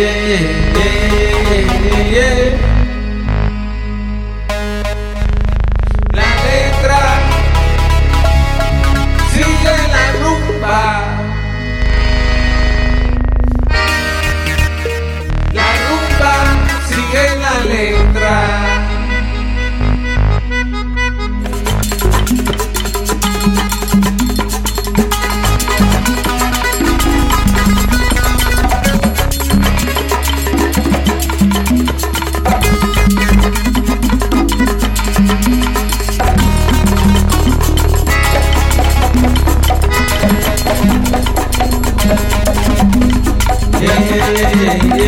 yeah, yeah, yeah.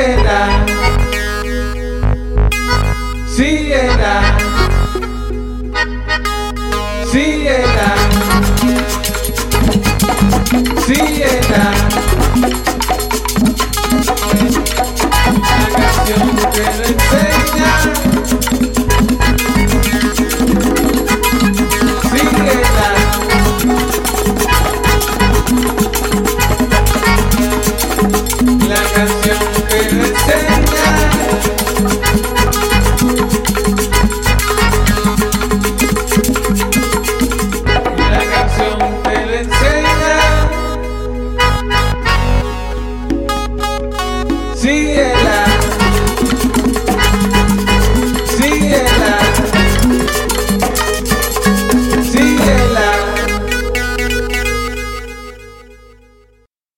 Síguela, síguela, síguela, síguela.